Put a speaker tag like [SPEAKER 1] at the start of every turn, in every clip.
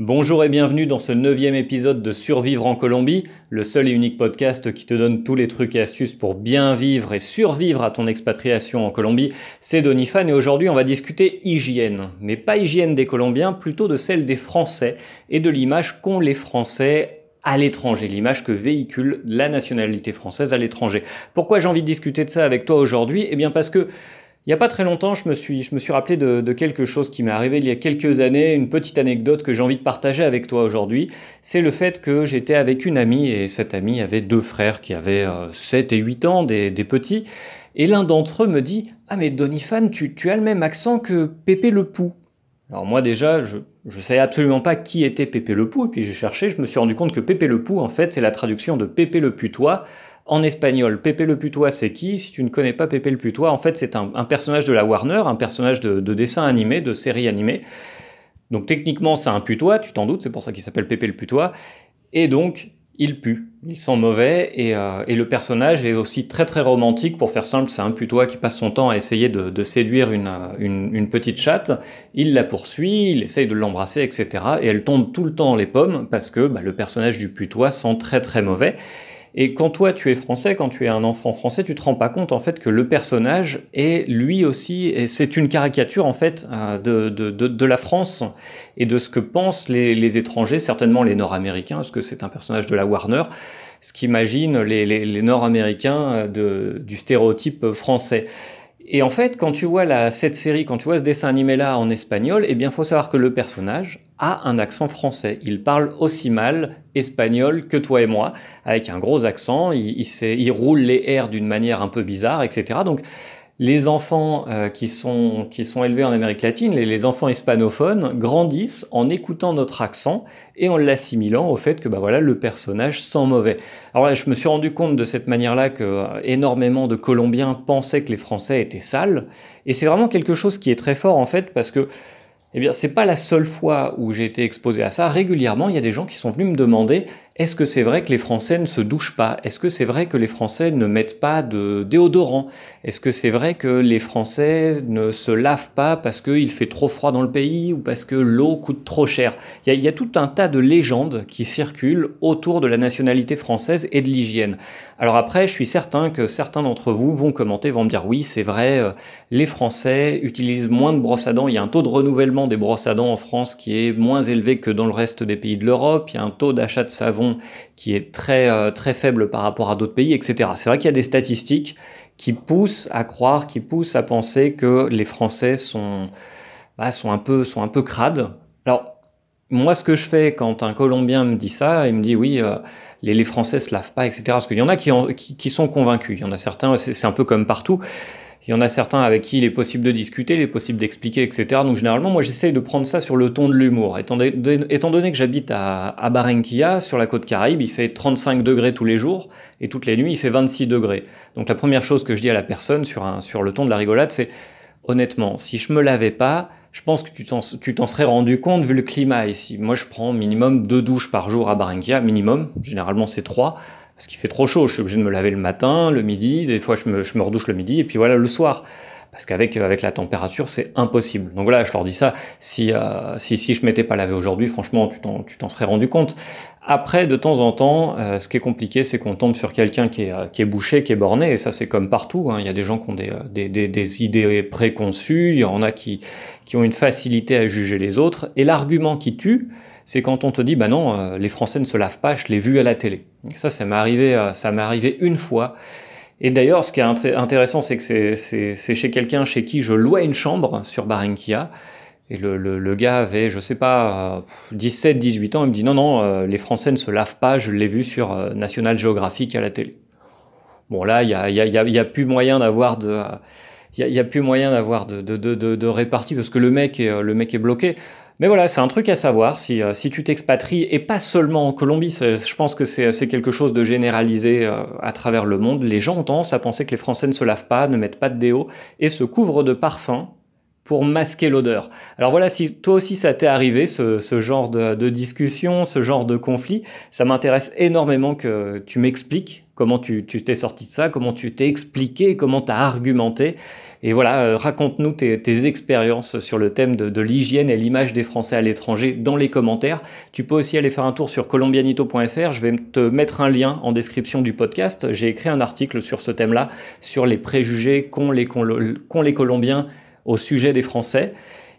[SPEAKER 1] Bonjour et bienvenue dans ce neuvième épisode de Survivre en Colombie, le seul et unique podcast qui te donne tous les trucs et astuces pour bien vivre et survivre à ton expatriation en Colombie. C'est Donifan et aujourd'hui on va discuter hygiène, mais pas hygiène des Colombiens, plutôt de celle des Français et de l'image qu'ont les Français à l'étranger, l'image que véhicule la nationalité française à l'étranger. Pourquoi j'ai envie de discuter de ça avec toi aujourd'hui? Eh bien parce que il n'y a pas très longtemps, je me suis, rappelé de, quelque chose qui m'est arrivé il y a quelques années, une petite anecdote que j'ai envie de partager avec toi aujourd'hui. C'est le fait que j'étais avec une amie et cette amie avait deux frères qui avaient 7 euh, et 8 ans, des, petits. Et l'un d'entre eux me dit Ah, mais Donifan, tu, tu as le même accent que Pépé le Pou. Alors, moi, déjà, je ne savais absolument pas qui était Pépé le Pou, et puis j'ai cherché, je me suis rendu compte que Pépé le Pou, en fait, c'est la traduction de Pépé le Putois en espagnol. Pépé le Putois, c'est qui? Si tu ne connais pas Pépé le Putois, en fait, c'est un, personnage de la Warner, un personnage de, dessin animé, de série animée. Donc techniquement, c'est un putois, tu t'en doutes, c'est pour ça qu'il s'appelle Pépé le Putois. Et donc, il pue, il sent mauvais, et, euh, le personnage est aussi très très romantique. Pour faire simple, c'est un putois qui passe son temps à essayer de, séduire une, petite chatte. Il la poursuit, il essaye de l'embrasser, etc. Et elle tombe tout le temps dans les pommes parce que bah, le personnage du putois sent très très mauvais. Et quand toi tu es français, quand tu es un enfant français, tu te rends pas compte en fait que le personnage est lui aussi, et c'est une caricature en fait euh, de, de, de, la France et de ce que pensent les, étrangers, certainement les Nord-Américains, parce que c'est un personnage de la Warner, ce qu'imagine les, les, les Nord-Américains euh, du stéréotype français. Et en fait, quand tu vois la, cette série, quand tu vois ce dessin animé-là en espagnol, eh bien, faut savoir que le personnage a un accent français. Il parle aussi mal espagnol que toi et moi, avec un gros accent. Il, roule les airs d'une manière un peu bizarre, etc. Donc, les enfants euh, qui, sont, qui sont élevés en Amérique latine, les, enfants hispanophones, grandissent en écoutant notre accent et en l'assimilant au fait que bah voilà, le personnage sent mauvais. Alors là, je me suis rendu compte de cette manière-là que euh, énormément de Colombiens pensaient que les Français étaient sales. Et c'est vraiment quelque chose qui est très fort en fait parce que eh bien, c'est pas la seule fois où j'ai été exposé à ça. Régulièrement, il y a des gens qui sont venus me demander est-ce que c'est vrai que les Français ne se douchent pas? Est-ce que c'est vrai que les Français ne mettent pas de déodorant? Est-ce que c'est vrai que les Français ne se lavent pas parce qu'il fait trop froid dans le pays ou parce que l'eau coûte trop cher? Il y, a, tout un tas de légendes qui circulent autour de la nationalité française et de l'hygiène. Alors après, je suis certain que certains d'entre vous vont commenter, vont me dire oui, c'est vrai, euh, les Français utilisent moins de brosses à dents, il y a un taux de renouvellement des brosses à dents en France qui est moins élevé que dans le reste des pays de l'Europe, il y a un taux d'achat de savon qui est très, euh, très faible par rapport à d'autres pays, etc. C'est vrai qu'il y a des statistiques qui poussent à croire, qui poussent à penser que les Français sont, bah, sont, un, peu, sont un peu crades. Alors, moi, ce que je fais quand un Colombien me dit ça, il me dit oui, euh, les, les, Français se lavent pas, etc. Parce qu'il y en a qui, qui, qui, sont convaincus. Il y en a certains, c'est un peu comme partout. Il y en a certains avec qui il est possible de discuter, il est possible d'expliquer, etc. Donc généralement, moi j'essaye de prendre ça sur le ton de l'humour. Étant, donné que j'habite à, à, sur la côte caraïbe, il fait 35 degrés tous les jours, et toutes les nuits il fait 26 degrés. Donc la première chose que je dis à la personne sur, un, sur le ton de la rigolade, c'est honnêtement, si je me lavais pas, je pense que tu t'en serais rendu compte vu le climat ici. Moi je prends minimum deux douches par jour à Barranquilla, minimum, généralement c'est trois parce qu'il fait trop chaud. Je suis obligé de me laver le matin, le midi, des fois je me, je me redouche le midi, et puis voilà le soir. Parce qu'avec avec la température, c'est impossible. Donc voilà, je leur dis ça. Si, euh, si, si je m'étais pas lavé aujourd'hui, franchement, tu t'en serais rendu compte. Après, de temps en temps, euh, ce qui est compliqué, c'est qu'on tombe sur quelqu'un qui est, euh, qui est bouché, qui est borné, et ça c'est comme partout. Hein. Il y a des gens qui ont des, des, des, des, idées préconçues, il y en a qui, qui ont une facilité à juger les autres, et l'argument qui tue, c'est quand on te dit, bah non, euh, les Français ne se lavent pas, je l'ai vu à la télé. ça, ça m'est arrivé, euh, ça arrivé une fois. Et d'ailleurs, ce qui est intéressant, c'est que c'est chez quelqu'un chez qui je louais une chambre sur Barranquilla. Et le, gars avait, je sais pas, 17, 18 ans. Il me dit non, non, euh, les Français ne se lavent pas. Je l'ai vu sur National Geographic à la télé. Bon, là, il y a, plus moyen d'avoir de. Il y, a, plus moyen d'avoir de, de, répartie parce que le mec le mec est bloqué. Mais voilà, c'est un truc à savoir. Si, euh, tu t'expatries, et pas seulement en Colombie, je pense que c'est quelque chose de généralisé euh, à travers le monde, les gens ont tendance à penser que les Français ne se lavent pas, ne mettent pas de déo, et se couvrent de parfum pour masquer l'odeur. Alors voilà, si toi aussi ça t'est arrivé, ce, genre de, discussion, ce genre de conflit, ça m'intéresse énormément que tu m'expliques comment tu t'es sorti de ça, comment tu t'es expliqué, comment tu as argumenté. Et voilà, euh, raconte-nous tes, expériences sur le thème de, l'hygiène et l'image des Français à l'étranger dans les commentaires. Tu peux aussi aller faire un tour sur colombianito.fr. Je vais te mettre un lien en description du podcast. J'ai écrit un article sur ce thème-là, sur les préjugés qu'ont les, qu'ont les Colombiens au sujet des Français.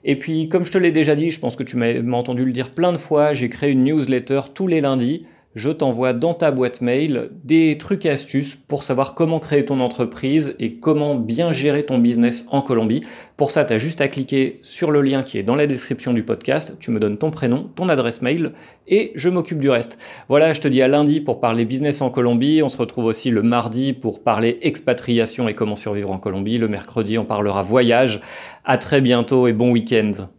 [SPEAKER 1] Et puis, comme je te l'ai déjà dit, je pense que tu m'as entendu le dire plein de fois, j'ai créé une newsletter tous les lundis je t'envoie dans ta boîte mail des trucs et astuces pour savoir comment créer ton entreprise et comment bien gérer ton business en Colombie. Pour ça, tu as juste à cliquer sur le lien qui est dans la description du podcast, tu me donnes ton prénom, ton adresse mail et je m'occupe du reste. Voilà, je te dis à lundi pour parler business en Colombie. On se retrouve aussi le mardi pour parler expatriation et comment survivre en Colombie. Le mercredi, on parlera voyage. À très bientôt et bon week-end.